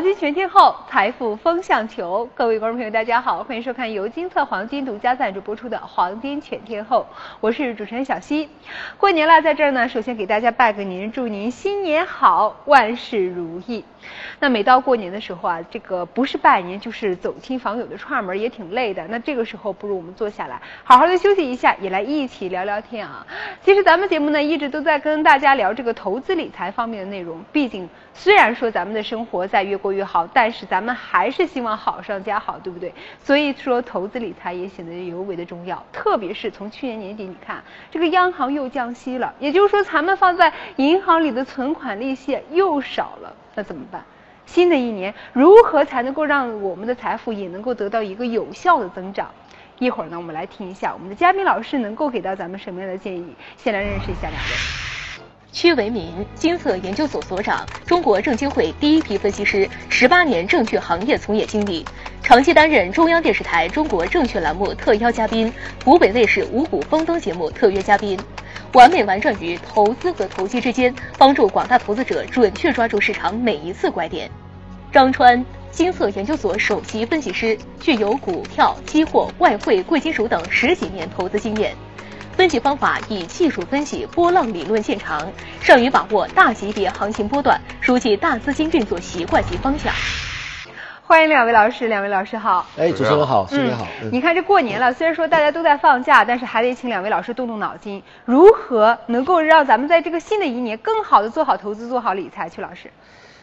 黄金全天候，财富风向球。各位观众朋友，大家好，欢迎收看由金策黄金独家赞助播出的《黄金全天候》，我是主持人小溪。过年了，在这儿呢，首先给大家拜个年，祝您新年好，万事如意。那每到过年的时候啊，这个不是拜年就是走亲访友的串门，也挺累的。那这个时候，不如我们坐下来，好好的休息一下，也来一起聊聊天啊。其实咱们节目呢，一直都在跟大家聊这个投资理财方面的内容。毕竟，虽然说咱们的生活在越过越好，好但是咱们还是希望好上加好，对不对？所以说，投资理财也显得尤为的重要。特别是从去年年底，你看这个央行又降息了，也就是说，咱们放在银行里的存款利息又少了。那怎么办？新的一年如何才能够让我们的财富也能够得到一个有效的增长？一会儿呢，我们来听一下我们的嘉宾老师能够给到咱们什么样的建议。先来认识一下两位。屈为民，金策研究所所长，中国证监会第一批分析师，十八年证券行业从业经历，长期担任中央电视台中国证券栏目特邀嘉宾，湖北卫视五谷丰登节目特约嘉宾。完美玩转于投资和投机之间，帮助广大投资者准确抓住市场每一次拐点。张川，金策研究所首席分析师，具有股票、期货、外汇、贵金属等十几年投资经验，分析方法以技术分析波浪理论见长，善于把握大级别行情波段，熟悉大资金运作习惯及方向。欢迎两位老师，两位老师好。哎，主持人好，新年好。你看这过年了，虽然说大家都在放假，但是还得请两位老师动动脑筋，如何能够让咱们在这个新的一年更好的做好投资、做好理财？曲老师，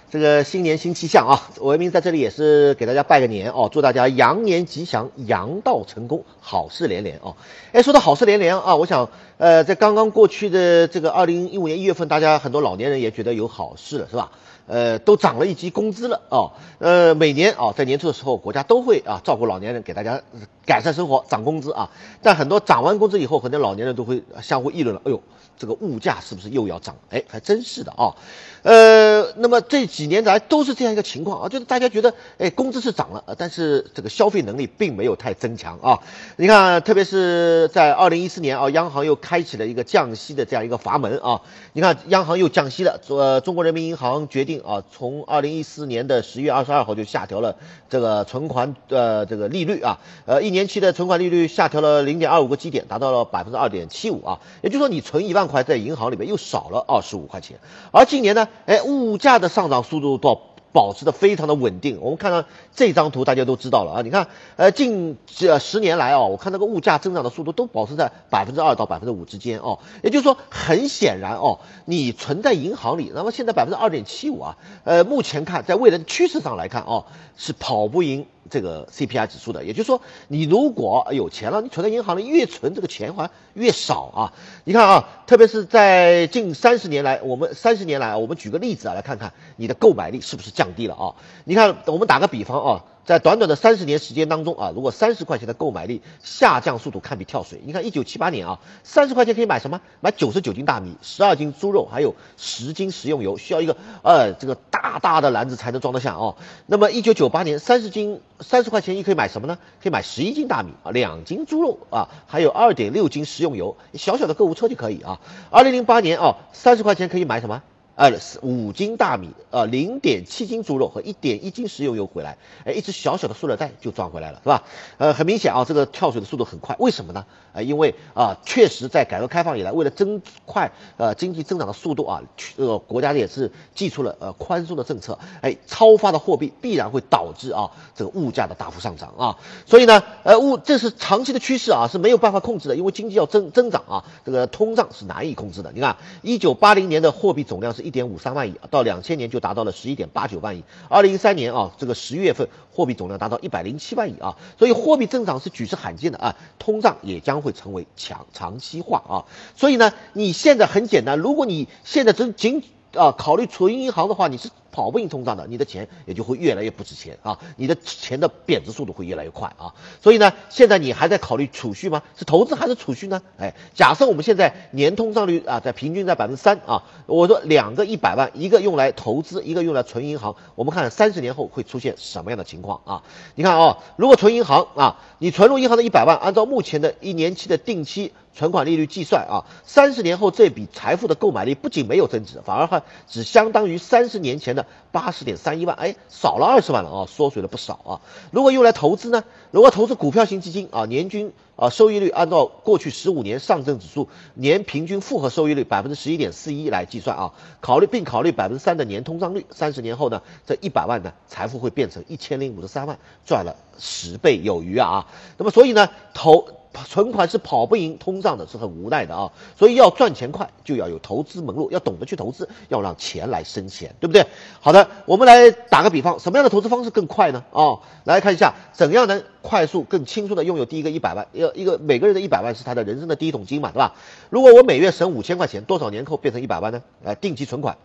这个新年新气象啊，文明在这里也是给大家拜个年哦，祝大家羊年吉祥，羊到成功，好事连连哦。哎，说到好事连连啊，我想呃，在刚刚过去的这个二零一五年一月份，大家很多老年人也觉得有好事了，是吧？呃，都涨了一级工资了哦。呃，每年啊，在年初的时候，国家都会啊照顾老年人，给大家改善生活，涨工资啊。但很多涨完工资以后，很多老年人都会相互议论了，哎呦，这个物价是不是又要涨？哎，还真是的啊。呃，那么这几年来都是这样一个情况啊，就是大家觉得，哎，工资是涨了，但是这个消费能力并没有太增强啊。你看，特别是在二零一四年啊，央行又开启了一个降息的这样一个阀门啊。你看，央行又降息了，呃，中国人民银行决定啊，从二零一四年的十月二十二号就下调了这个存款呃这个利率啊，呃，一年期的存款利率下调了零点二五个基点，达到了百分之二点七五啊。也就是说，你存一万块在银行里面又少了二十五块钱，而今年呢？哎，物价的上涨速度保保持的非常的稳定。我们看到这张图，大家都知道了啊。你看，呃，近这十年来哦，我看那个物价增长的速度都保持在百分之二到百分之五之间哦。也就是说，很显然哦，你存在银行里，那么现在百分之二点七五啊，呃，目前看在未来的趋势上来看哦，是跑不赢。这个 CPI 指数的，也就是说，你如果有钱了，你存在银行里越存这个钱还越少啊。你看啊，特别是在近三十年来，我们三十年来，我们举个例子啊，来看看你的购买力是不是降低了啊？你看，我们打个比方啊。在短短的三十年时间当中啊，如果三十块钱的购买力下降速度堪比跳水。你看一九七八年啊，三十块钱可以买什么？买九十九斤大米、十二斤猪肉，还有十斤食用油，需要一个呃这个大大的篮子才能装得下哦。那么一九九八年，三十斤三十块钱一可以买什么呢？可以买十一斤大米啊，两斤猪肉啊，还有二点六斤食用油，小小的购物车就可以啊。二零零八年啊，三十块钱可以买什么？呃，五斤大米，呃，零点七斤猪肉和一点一斤食用油回来，哎，一只小小的塑料袋就装回来了，是吧？呃，很明显啊，这个跳水的速度很快，为什么呢？啊，因为啊，确实在改革开放以来，为了增快呃经济增长的速度啊，呃，国家也是寄出了呃宽松的政策，哎，超发的货币必然会导致啊这个物价的大幅上涨啊，所以呢，呃物这是长期的趋势啊，是没有办法控制的，因为经济要增增长啊，这个通胀是难以控制的。你看，一九八零年的货币总量是。一点五三万亿，到两千年就达到了十一点八九万亿。二零一三年啊，这个十一月份货币总量达到一百零七万亿啊，所以货币增长是举世罕见的啊，通胀也将会成为强长期化啊。所以呢，你现在很简单，如果你现在只仅啊考虑存银行的话，你是。跑不赢通胀的，你的钱也就会越来越不值钱啊，你的钱的贬值速度会越来越快啊。所以呢，现在你还在考虑储蓄吗？是投资还是储蓄呢？哎，假设我们现在年通胀率啊，在平均在百分之三啊，我说两个一百万，一个用来投资，一个用来存银行，我们看三十年后会出现什么样的情况啊？你看啊，如果存银行啊，你存入银行的一百万，按照目前的一年期的定期存款利率计算啊，三十年后这笔财富的购买力不仅没有增值，反而还只相当于三十年前的八十点三一万，哎，少了二十万了啊，缩水了不少啊。如果用来投资呢？如果投资股票型基金啊，年均啊收益率按照过去十五年上证指数年平均复合收益率百分之十一点四一来计算啊，考虑并考虑百分之三的年通胀率，三十年后呢，这一百万呢财富会变成一千零五十三万，赚了十倍有余啊。那么所以呢，投。存款是跑不赢通胀的，是很无奈的啊！所以要赚钱快，就要有投资门路，要懂得去投资，要让钱来生钱，对不对？好的，我们来打个比方，什么样的投资方式更快呢？啊，来看一下，怎样能快速、更轻松的拥有第一个一百万？要一个每个人的一百万是他的人生的第一桶金嘛，对吧？如果我每月省五千块钱，多少年后变成一百万呢？来，定期存款，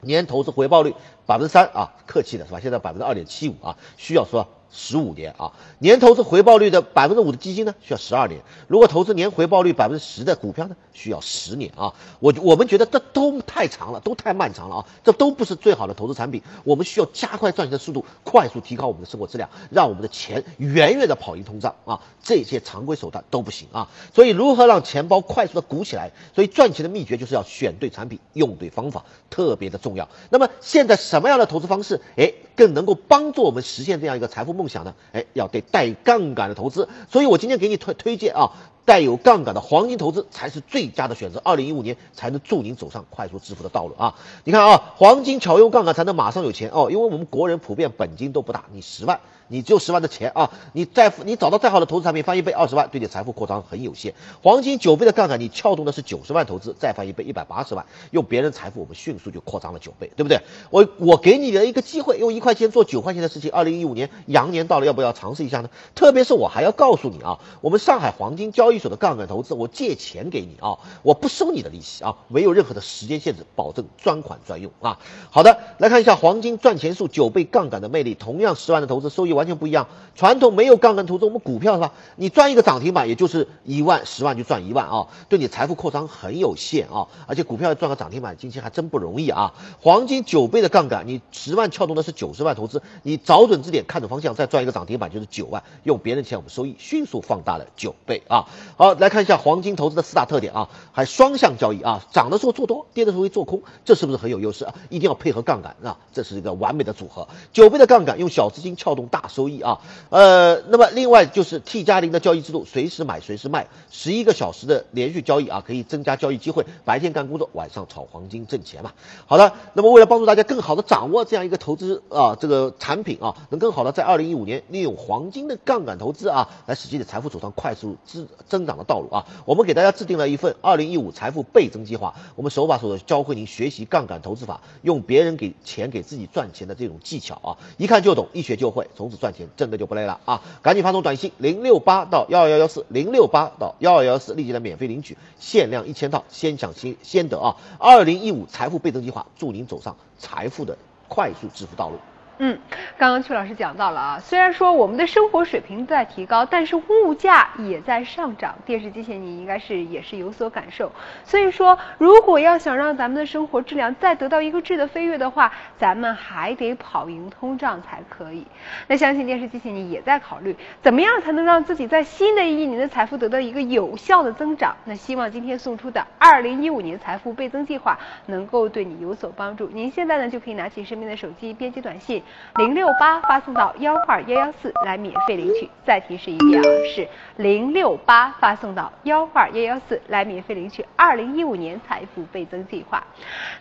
年投资回报率百分之三啊，客气的是吧？现在百分之二点七五啊，需要说。十五年啊，年投资回报率的百分之五的基金呢，需要十二年；如果投资年回报率百分之十的股票呢，需要十年啊。我我们觉得这都太长了，都太漫长了啊，这都不是最好的投资产品。我们需要加快赚钱的速度，快速提高我们的生活质量，让我们的钱远远的跑赢通胀啊。这些常规手段都不行啊。所以如何让钱包快速的鼓起来？所以赚钱的秘诀就是要选对产品，用对方法，特别的重要。那么现在什么样的投资方式，哎，更能够帮助我们实现这样一个财富？梦想呢？哎，要对带杠杆的投资，所以我今天给你推推荐啊，带有杠杆的黄金投资才是最佳的选择。二零一五年才能助您走上快速致富的道路啊！你看啊，黄金巧用杠杆才能马上有钱哦，因为我们国人普遍本金都不大，你十万。你只有十万的钱啊，你再你找到再好的投资产品翻一倍二十万，对你财富扩张很有限。黄金九倍的杠杆，你撬动的是九十万投资再翻一倍一百八十万，用别人财富我们迅速就扩张了九倍，对不对？我我给你的一个机会，用一块钱做九块钱的事情。二零一五年羊年到了，要不要尝试一下呢？特别是我还要告诉你啊，我们上海黄金交交易所的杠杆投资，我借钱给你啊，我不收你的利息啊，没有任何的时间限制，保证专款专用啊。好的，来看一下黄金赚钱术九倍杠杆的魅力，同样十万的投资收益完全不一样。传统没有杠杆投资，我们股票是吧？你赚一个涨停板，也就是一万、十万就赚一万啊，对你财富扩张很有限啊。而且股票要赚个涨停板，今天还真不容易啊。黄金九倍的杠杆，你十万撬动的是九十万投资，你找准支点，看准方向，再赚一个涨停板就是九万，用别人钱我们收益迅速放大了九倍啊。好，来看一下黄金投资的四大特点啊，还双向交易啊，涨的时候做多，跌的时候会做空，这是不是很有优势啊？一定要配合杠杆啊，这是一个完美的组合。九倍的杠杆，用小资金撬动大收益啊。呃，那么另外就是 T 加零的交易制度，随时买随时卖，十一个小时的连续交易啊，可以增加交易机会，白天干工作，晚上炒黄金挣钱嘛。好的，那么为了帮助大家更好的掌握这样一个投资啊这个产品啊，能更好的在二零一五年利用黄金的杠杆投资啊，来使自己的财富走上快速增增长的道路啊，我们给大家制定了一份二零一五财富倍增计划，我们手把手的教会您学习杠杆投资法，用别人给钱给自己赚钱的这种技巧啊，一看就懂，一学就会，从此赚钱。真的就不累了啊！赶紧发送短信零六八到幺二幺幺四零六八到幺二幺四，立即来免费领取，限量一千套，先抢先先得啊！二零一五财富倍增计划，祝您走上财富的快速致富道路。嗯，刚刚曲老师讲到了啊，虽然说我们的生活水平在提高，但是物价也在上涨。电视机前你应该是也是有所感受。所以说，如果要想让咱们的生活质量再得到一个质的飞跃的话，咱们还得跑赢通胀才可以。那相信电视机前你也在考虑，怎么样才能让自己在新的一年的财富得到一个有效的增长？那希望今天送出的二零一五年财富倍增计划能够对你有所帮助。您现在呢就可以拿起身边的手机编辑短信。零六八发送到幺二幺幺四来免费领取。再提示一遍啊，是零六八发送到幺二幺幺四来免费领取二零一五年财富倍增计划。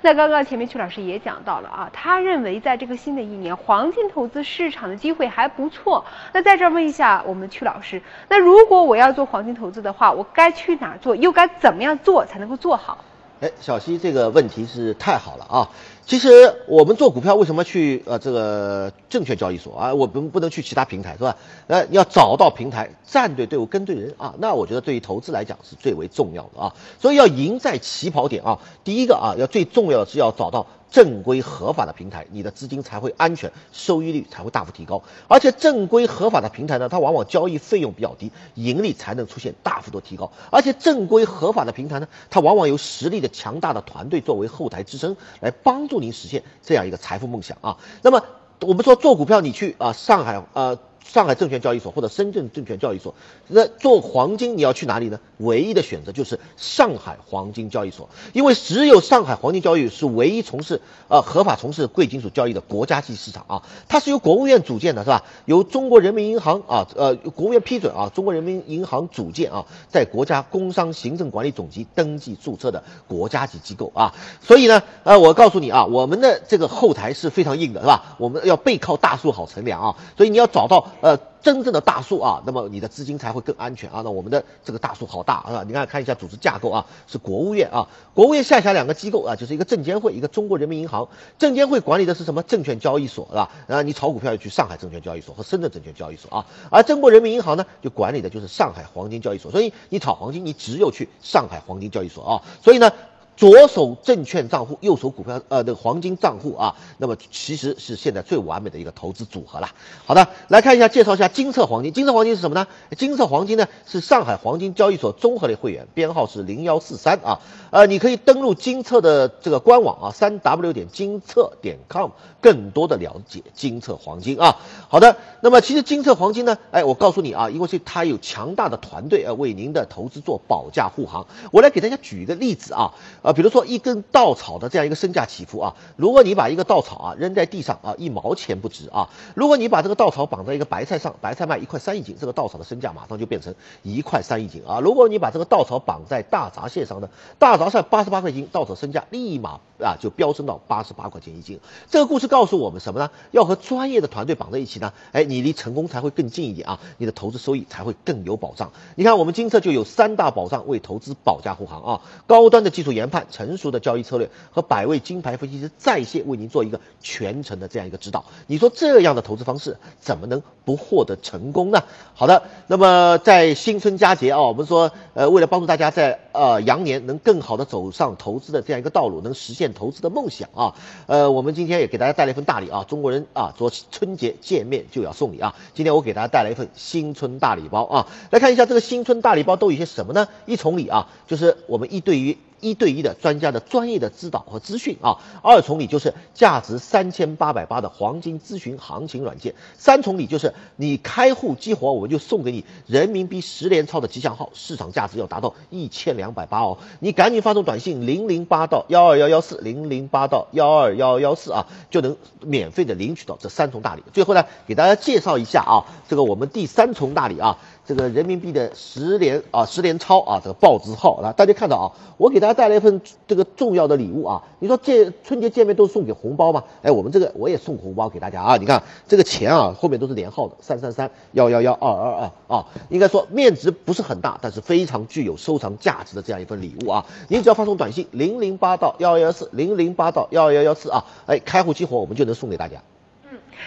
那刚刚前面曲老师也讲到了啊，他认为在这个新的一年，黄金投资市场的机会还不错。那在这儿问一下我们曲老师，那如果我要做黄金投资的话，我该去哪做，又该怎么样做才能够做好？哎，小西这个问题是太好了啊。其实我们做股票为什么去呃这个证券交易所啊？我们不能去其他平台是吧？呃，要找到平台，站对队伍，跟对人啊。那我觉得对于投资来讲是最为重要的啊。所以要赢在起跑点啊。第一个啊，要最重要的是要找到。正规合法的平台，你的资金才会安全，收益率才会大幅提高。而且正规合法的平台呢，它往往交易费用比较低，盈利才能出现大幅度提高。而且正规合法的平台呢，它往往有实力的强大的团队作为后台支撑，来帮助您实现这样一个财富梦想啊。那么我们说做股票，你去啊上海呃。上海证券交易所或者深圳证券交易所。那做黄金你要去哪里呢？唯一的选择就是上海黄金交易所，因为只有上海黄金交易是唯一从事呃合法从事贵金属交易的国家级市场啊。它是由国务院组建的，是吧？由中国人民银行啊，呃，国务院批准啊，中国人民银行组建啊，在国家工商行政管理总局登记注册的国家级机构啊。所以呢，呃，我告诉你啊，我们的这个后台是非常硬的，是吧？我们要背靠大树好乘凉啊，所以你要找到呃。真正的大树啊，那么你的资金才会更安全啊。那我们的这个大树好大啊，你看看一下组织架构啊，是国务院啊，国务院下辖两个机构啊，就是一个证监会，一个中国人民银行。证监会管理的是什么？证券交易所是吧？啊，你炒股票要去上海证券交易所和深圳证券交易所啊。而中国人民银行呢，就管理的就是上海黄金交易所。所以你炒黄金，你只有去上海黄金交易所啊。所以呢。左手证券账户，右手股票，呃，那个黄金账户啊，那么其实是现在最完美的一个投资组合了。好的，来看一下，介绍一下金策黄金。金策黄金是什么呢？金策黄金呢是上海黄金交易所综合类会员，编号是零幺四三啊。呃，你可以登录金策的这个官网啊，三 w 点金策点 com，更多的了解金策黄金啊。好的，那么其实金策黄金呢，哎，我告诉你啊，因为是它有强大的团队啊，为您的投资做保驾护航。我来给大家举一个例子啊。啊，比如说一根稻草的这样一个身价起伏啊，如果你把一个稻草啊扔在地上啊，一毛钱不值啊；如果你把这个稻草绑在一个白菜上，白菜卖一块三一斤，这个稻草的身价马上就变成一块三一斤啊。如果你把这个稻草绑在大闸蟹上呢，大闸蟹八十八块斤，稻草身价立马啊就飙升到八十八块钱一斤。这个故事告诉我们什么呢？要和专业的团队绑在一起呢，哎，你离成功才会更近一点啊，你的投资收益才会更有保障。你看我们金策就有三大保障为投资保驾护航啊，高端的技术研判。成熟的交易策略和百位金牌分析师在线为您做一个全程的这样一个指导，你说这样的投资方式怎么能不获得成功呢？好的，那么在新春佳节啊，我们说呃，为了帮助大家在呃羊年能更好的走上投资的这样一个道路，能实现投资的梦想啊，呃，我们今天也给大家带来一份大礼啊，中国人啊，做春节见面就要送礼啊，今天我给大家带来一份新春大礼包啊，来看一下这个新春大礼包都有些什么呢？一重礼啊，就是我们一对于。一对一的专家的专业的指导和资讯啊，二重礼就是价值三千八百八的黄金咨询行情软件，三重礼就是你开户激活，我们就送给你人民币十连钞的吉祥号，市场价值要达到一千两百八哦，你赶紧发送短信零零八到幺二幺幺四零零八到幺二幺幺四啊，就能免费的领取到这三重大礼。最后呢，给大家介绍一下啊，这个我们第三重大礼啊。这个人民币的十连啊十连钞啊，这个报纸号啊，大家看到啊，我给大家带来一份这个重要的礼物啊。你说这春节见面都送给红包吗？哎，我们这个我也送红包给大家啊。你看这个钱啊，后面都是连号的，三三三幺幺幺二二二啊。应该说面值不是很大，但是非常具有收藏价值的这样一份礼物啊。您只要发送短信零零八到幺二幺四零零八到幺二幺幺四啊，哎，开户激活我们就能送给大家。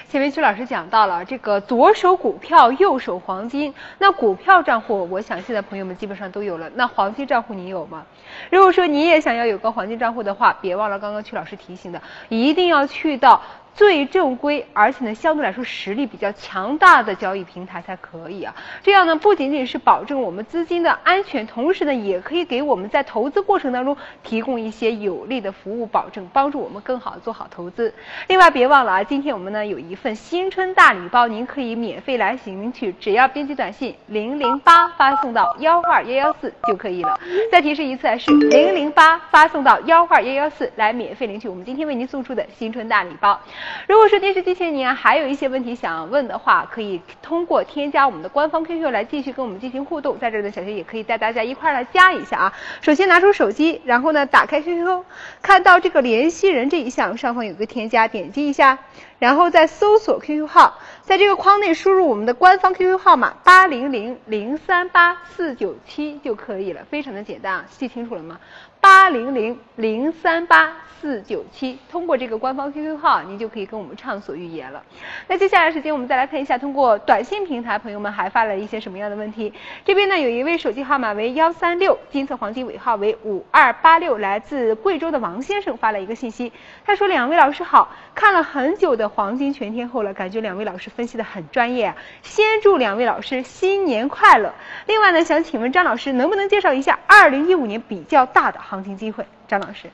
前面曲老师讲到了这个左手股票，右手黄金。那股票账户，我想现在朋友们基本上都有了。那黄金账户你有吗？如果说你也想要有个黄金账户的话，别忘了刚刚曲老师提醒的，一定要去到。最正规，而且呢，相对来说实力比较强大的交易平台才可以啊。这样呢，不仅仅是保证我们资金的安全，同时呢，也可以给我们在投资过程当中提供一些有力的服务保证，帮助我们更好的做好投资。另外，别忘了啊，今天我们呢有一份新春大礼包，您可以免费来领取，只要编辑短信零零八发送到幺二幺幺四就可以了。再提示一次，是零零八发送到幺二幺幺四来免费领取我们今天为您送出的新春大礼包。如果说电视机前您还有一些问题想问的话，可以通过添加我们的官方 QQ 来继续跟我们进行互动。在这儿呢，小学也可以带大家一块来加一下啊。首先拿出手机，然后呢打开 QQ，看到这个联系人这一项上方有个添加，点击一下，然后再搜索 QQ 号，在这个框内输入我们的官方 QQ 号码八零零零三八四九七就可以了，非常的简单啊，记清楚了吗？八零零零三八四九七，通过这个官方 QQ 号，您就可以跟我们畅所欲言了。那接下来时间，我们再来看一下，通过短信平台，朋友们还发了一些什么样的问题？这边呢，有一位手机号码为幺三六，金色黄金尾号为五二八六，来自贵州的王先生发了一个信息，他说：“两位老师好，看了很久的黄金全天候了，感觉两位老师分析的很专业啊。先祝两位老师新年快乐。另外呢，想请问张老师，能不能介绍一下二零一五年比较大的？”行情机会，张老师。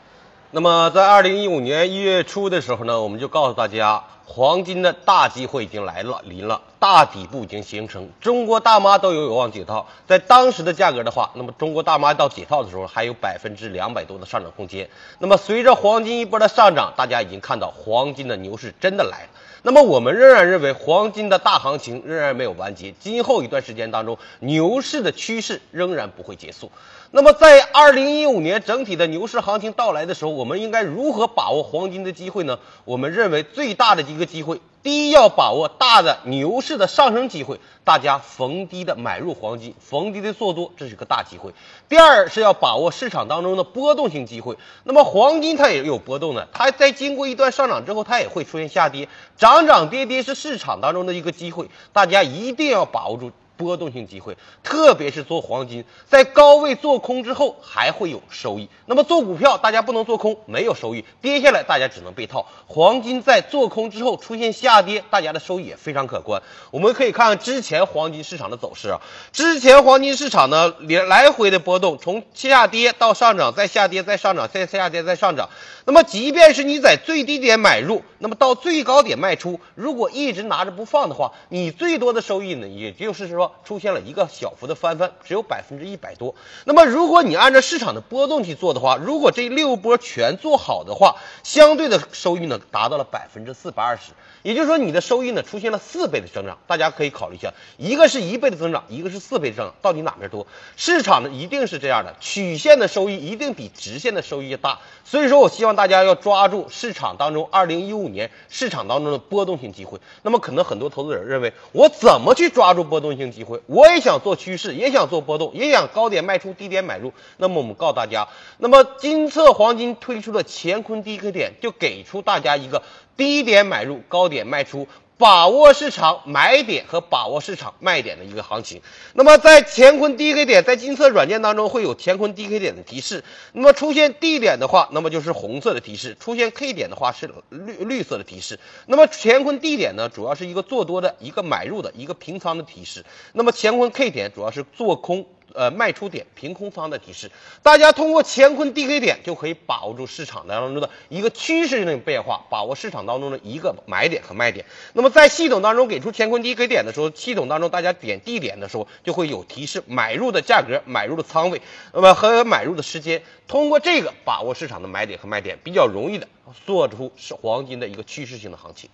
那么在二零一五年一月初的时候呢，我们就告诉大家，黄金的大机会已经来了，临了，大底部已经形成，中国大妈都有有望解套。在当时的价格的话，那么中国大妈到解套的时候还有百分之两百多的上涨空间。那么随着黄金一波的上涨，大家已经看到黄金的牛市真的来了。那么我们仍然认为黄金的大行情仍然没有完结，今后一段时间当中，牛市的趋势仍然不会结束。那么在二零一五年整体的牛市行情到来的时候，我们应该如何把握黄金的机会呢？我们认为最大的机一个机会，第一要把握大的牛市的上升机会，大家逢低的买入黄金，逢低的做多，这是个大机会。第二是要把握市场当中的波动性机会。那么黄金它也有波动的，它在经过一段上涨之后，它也会出现下跌，涨涨跌跌是市场当中的一个机会，大家一定要把握住。波动性机会，特别是做黄金，在高位做空之后还会有收益。那么做股票，大家不能做空，没有收益，跌下来大家只能被套。黄金在做空之后出现下跌，大家的收益也非常可观。我们可以看看之前黄金市场的走势啊，之前黄金市场呢连来回的波动，从下跌到上涨，再下跌再上涨，再下跌再上涨。那么即便是你在最低点买入，那么到最高点卖出，如果一直拿着不放的话，你最多的收益呢，也就是说。出现了一个小幅的翻番，只有百分之一百多。那么，如果你按照市场的波动去做的话，如果这六波全做好的话，相对的收益呢达到了百分之四百二十。也就是说，你的收益呢出现了四倍的增长。大家可以考虑一下，一个是一倍的增长，一个是四倍的增长，到底哪边多？市场呢一定是这样的，曲线的收益一定比直线的收益大。所以说我希望大家要抓住市场当中二零一五年市场当中的波动性机会。那么，可能很多投资者认为，我怎么去抓住波动性机？机会我也想做趋势，也想做波动，也想高点卖出，低点买入。那么我们告诉大家，那么金策黄金推出的乾坤低 K 点就给出大家一个低点买入，高点卖出。把握市场买点和把握市场卖点的一个行情。那么在乾坤 DK 点，在金色软件当中会有乾坤 DK 点的提示。那么出现 D 点的话，那么就是红色的提示；出现 K 点的话是绿绿色的提示。那么乾坤 D 点呢，主要是一个做多的一个买入的一个平仓的提示。那么乾坤 K 点主要是做空。呃，卖出点平空方的提示，大家通过乾坤 DK 点就可以把握住市场当中的一个趋势性的变化，把握市场当中的一个买点和卖点。那么在系统当中给出乾坤 DK 点的时候，系统当中大家点 D 点的时候就会有提示买入的价格、买入的仓位，那么和买入的时间。通过这个把握市场的买点和卖点，比较容易的做出是黄金的一个趋势性的行情。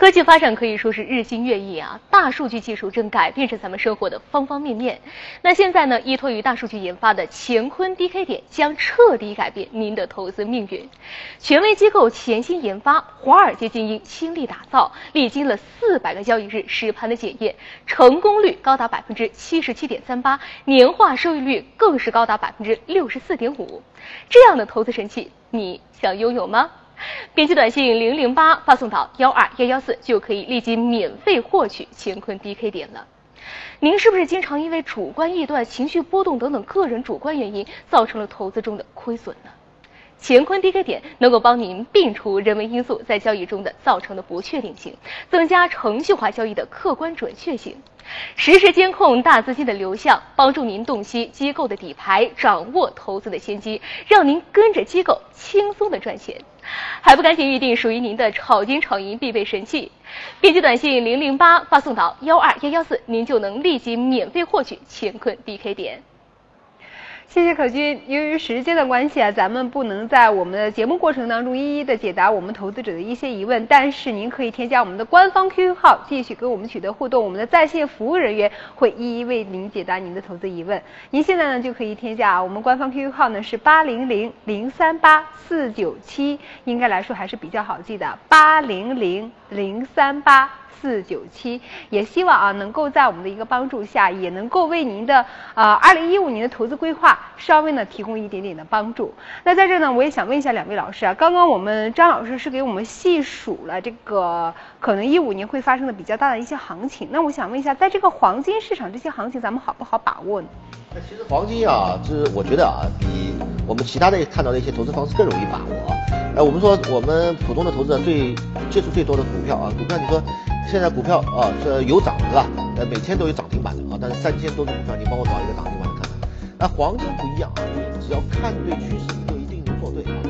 科技发展可以说是日新月异啊，大数据技术正改变着咱们生活的方方面面。那现在呢，依托于大数据研发的乾坤 DK 点将彻底改变您的投资命运。权威机构潜心研发，华尔街精英倾力打造，历经了四百个交易日实盘的检验，成功率高达百分之七十七点三八，年化收益率更是高达百分之六十四点五。这样的投资神器，你想拥有吗？编辑短信零零八发送到幺二幺幺四，就可以立即免费获取乾坤 DK 点了。您是不是经常因为主观臆断、情绪波动等等个人主观原因，造成了投资中的亏损呢？乾坤 DK 点能够帮您摒除人为因素在交易中的造成的不确定性，增加程序化交易的客观准确性。实时监控大资金的流向，帮助您洞悉机构的底牌，掌握投资的先机，让您跟着机构轻松的赚钱。还不赶紧预定属于您的炒金炒银必备神器？编辑短信零零八发送到幺二幺幺四，您就能立即免费获取乾坤 DK 点。谢谢可君。由于时间的关系啊，咱们不能在我们的节目过程当中一一的解答我们投资者的一些疑问。但是您可以添加我们的官方 QQ 号，继续跟我们取得互动。我们的在线服务人员会一一为您解答您的投资疑问。您现在呢就可以添加啊，我们官方 QQ 号呢是八零零零三八四九七，应该来说还是比较好记的，八零零零三八。四九七，也希望啊能够在我们的一个帮助下，也能够为您的呃二零一五年的投资规划稍微呢提供一点点的帮助。那在这呢，我也想问一下两位老师啊，刚刚我们张老师是给我们细数了这个可能一五年会发生的比较大的一些行情，那我想问一下，在这个黄金市场这些行情，咱们好不好把握呢？那其实黄金啊，就是我觉得啊，比我们其他的看到的一些投资方式更容易把握啊。哎，我们说我们普通的投资者最接触最多的股票啊，股票你说。现在股票啊，这有涨是吧？呃，每天都有涨停板的啊，但是三千多只股票，你帮我找一个涨停板看看。那黄金不一样啊，你只要看对趋势，你就一定能做对啊